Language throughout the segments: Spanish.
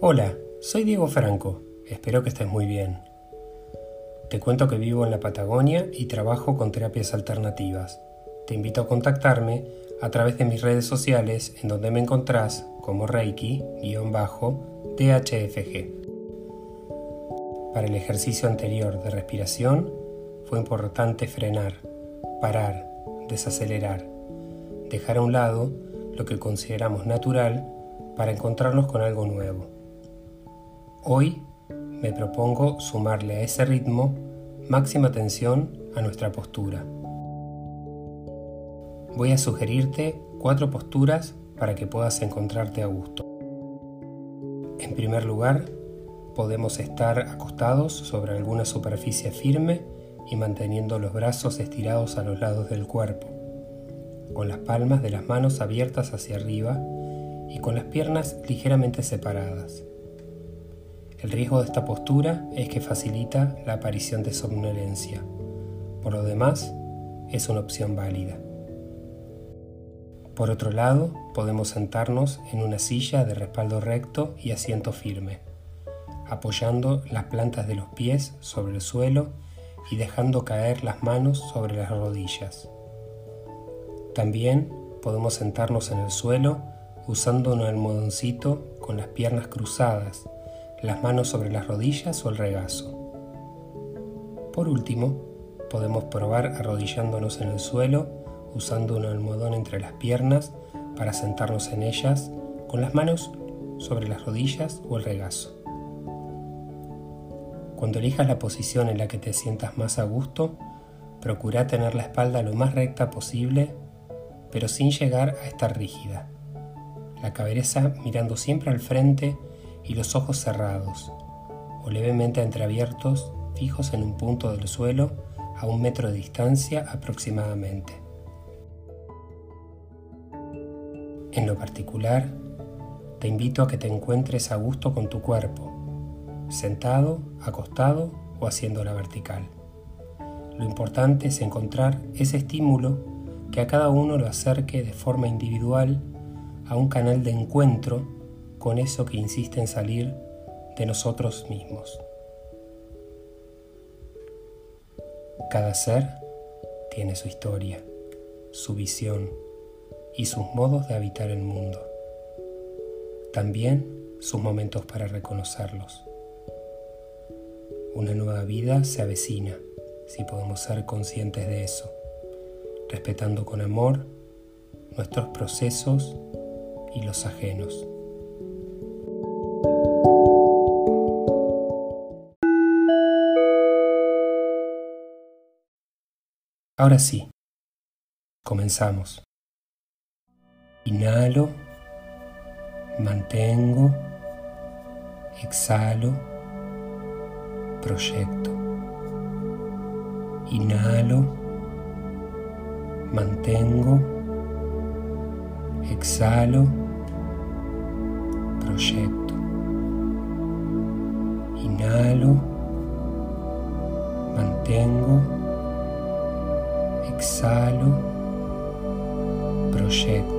Hola, soy Diego Franco, espero que estés muy bien. Te cuento que vivo en la Patagonia y trabajo con terapias alternativas. Te invito a contactarme a través de mis redes sociales en donde me encontrás como Reiki-DHFG. Para el ejercicio anterior de respiración fue importante frenar, parar, desacelerar, dejar a un lado lo que consideramos natural para encontrarnos con algo nuevo. Hoy me propongo sumarle a ese ritmo máxima atención a nuestra postura. Voy a sugerirte cuatro posturas para que puedas encontrarte a gusto. En primer lugar, podemos estar acostados sobre alguna superficie firme y manteniendo los brazos estirados a los lados del cuerpo, con las palmas de las manos abiertas hacia arriba y con las piernas ligeramente separadas. El riesgo de esta postura es que facilita la aparición de somnolencia. Por lo demás, es una opción válida. Por otro lado, podemos sentarnos en una silla de respaldo recto y asiento firme, apoyando las plantas de los pies sobre el suelo y dejando caer las manos sobre las rodillas. También podemos sentarnos en el suelo usando un almohadoncito con las piernas cruzadas, las manos sobre las rodillas o el regazo. Por último, podemos probar arrodillándonos en el suelo usando un almohadón entre las piernas para sentarnos en ellas con las manos sobre las rodillas o el regazo. Cuando elijas la posición en la que te sientas más a gusto, procura tener la espalda lo más recta posible, pero sin llegar a estar rígida la cabeza mirando siempre al frente y los ojos cerrados, o levemente entreabiertos, fijos en un punto del suelo a un metro de distancia aproximadamente. En lo particular, te invito a que te encuentres a gusto con tu cuerpo, sentado, acostado o haciendo la vertical. Lo importante es encontrar ese estímulo que a cada uno lo acerque de forma individual a un canal de encuentro con eso que insiste en salir de nosotros mismos. Cada ser tiene su historia, su visión y sus modos de habitar el mundo. También sus momentos para reconocerlos. Una nueva vida se avecina si podemos ser conscientes de eso, respetando con amor nuestros procesos y los ajenos. Ahora sí, comenzamos. Inhalo, mantengo, exhalo, proyecto. Inhalo, mantengo, Exhalo, proyecto. Inhalo, mantengo, exhalo, proyecto.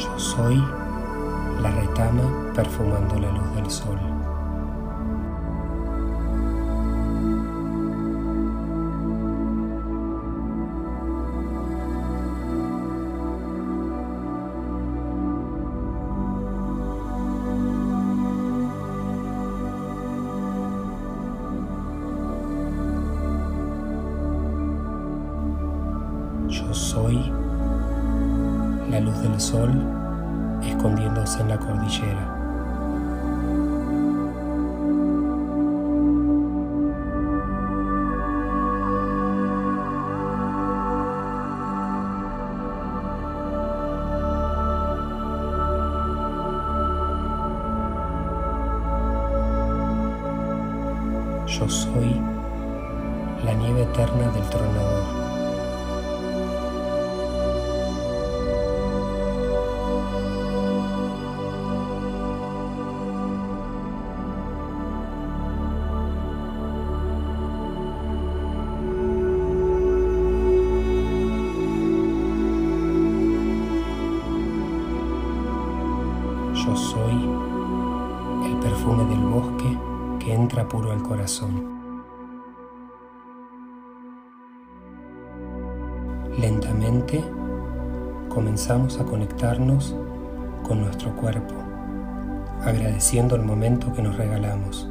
Yo soy la retama perfumando la luz del sol. Del sol escondiéndose en la cordillera. Yo soy la nieve eterna del tronador. Entra al corazón. Lentamente comenzamos a conectarnos con nuestro cuerpo, agradeciendo el momento que nos regalamos.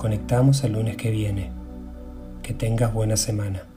Conectamos el lunes que viene. Que tengas buena semana.